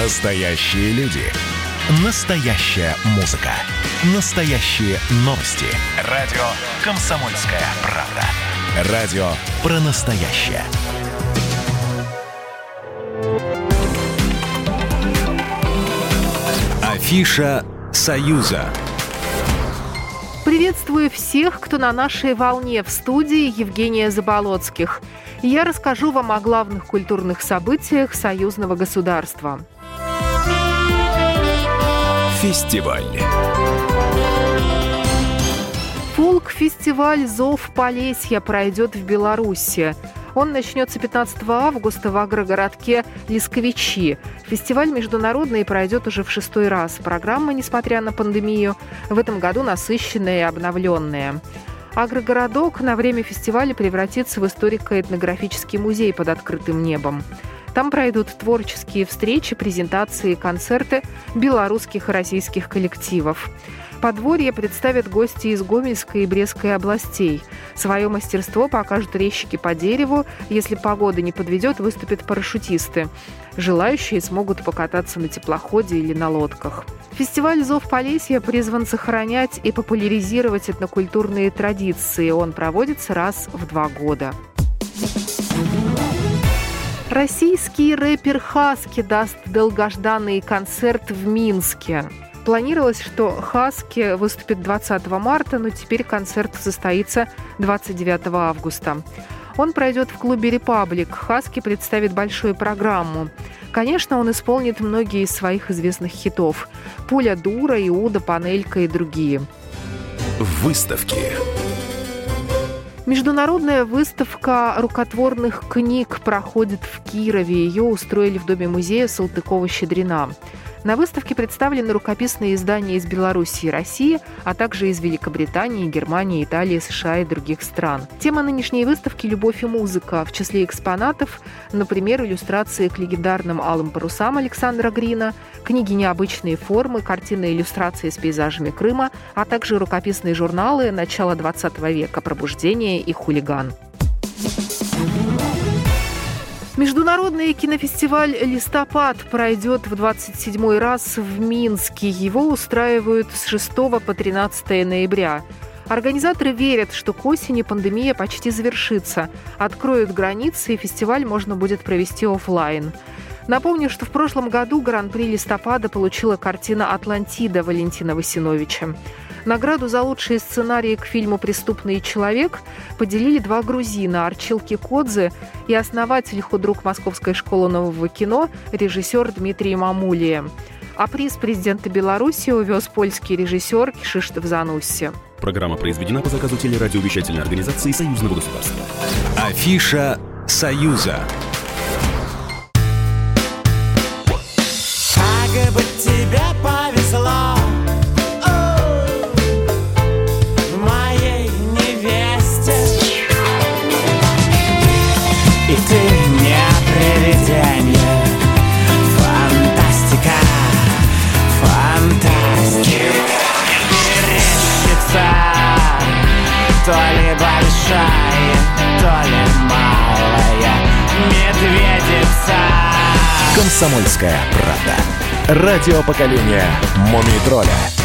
Настоящие люди. Настоящая музыка. Настоящие новости. Радио «Комсомольская правда». Радио про настоящее. Афиша «Союза». Приветствую всех, кто на нашей волне в студии Евгения Заболоцких. Я расскажу вам о главных культурных событиях союзного государства. Фестиваль. Фолк-фестиваль «Зов Полесья» пройдет в Беларуси. Он начнется 15 августа в агрогородке Лисковичи. Фестиваль международный пройдет уже в шестой раз. Программа, несмотря на пандемию, в этом году насыщенная и обновленная. Агрогородок на время фестиваля превратится в историко-этнографический музей под открытым небом. Там пройдут творческие встречи, презентации, концерты белорусских и российских коллективов. Подворье представят гости из Гомельской и Брестской областей. Свое мастерство покажут резчики по дереву. Если погода не подведет, выступят парашютисты. Желающие смогут покататься на теплоходе или на лодках. Фестиваль «Зов Полесья» призван сохранять и популяризировать этнокультурные традиции. Он проводится раз в два года. Российский рэпер Хаски даст долгожданный концерт в Минске. Планировалось, что Хаски выступит 20 марта, но теперь концерт состоится 29 августа. Он пройдет в клубе «Репаблик». Хаски представит большую программу. Конечно, он исполнит многие из своих известных хитов. «Пуля дура», «Иуда», «Панелька» и другие. Выставки. Международная выставка рукотворных книг проходит в Кирове. Ее устроили в Доме музея Салтыкова-Щедрина. На выставке представлены рукописные издания из Беларуси и России, а также из Великобритании, Германии, Италии, США и других стран. Тема нынешней выставки – любовь и музыка. В числе экспонатов, например, иллюстрации к легендарным «Алым парусам» Александра Грина, книги необычные формы, картины иллюстрации с пейзажами Крыма, а также рукописные журналы начала XX века «Пробуждение» и «Хулиган». Международный кинофестиваль «Листопад» пройдет в 27 раз в Минске. Его устраивают с 6 по 13 ноября. Организаторы верят, что к осени пандемия почти завершится. Откроют границы, и фестиваль можно будет провести офлайн. Напомню, что в прошлом году гран-при листопада получила картина «Атлантида» Валентина Васиновича. Награду за лучшие сценарии к фильму «Преступный человек» поделили два грузина – Арчил Кикодзе и основатель худрук Московской школы нового кино, режиссер Дмитрий Мамулия. А приз президента Беларуси увез польский режиссер Кшиштоф Занусси. Программа произведена по заказу телерадиовещательной организации Союзного государства. Афиша «Союза». То ли большая, то ли малая Медведица «Комсомольская правда». Радио поколения «Мумий тролля».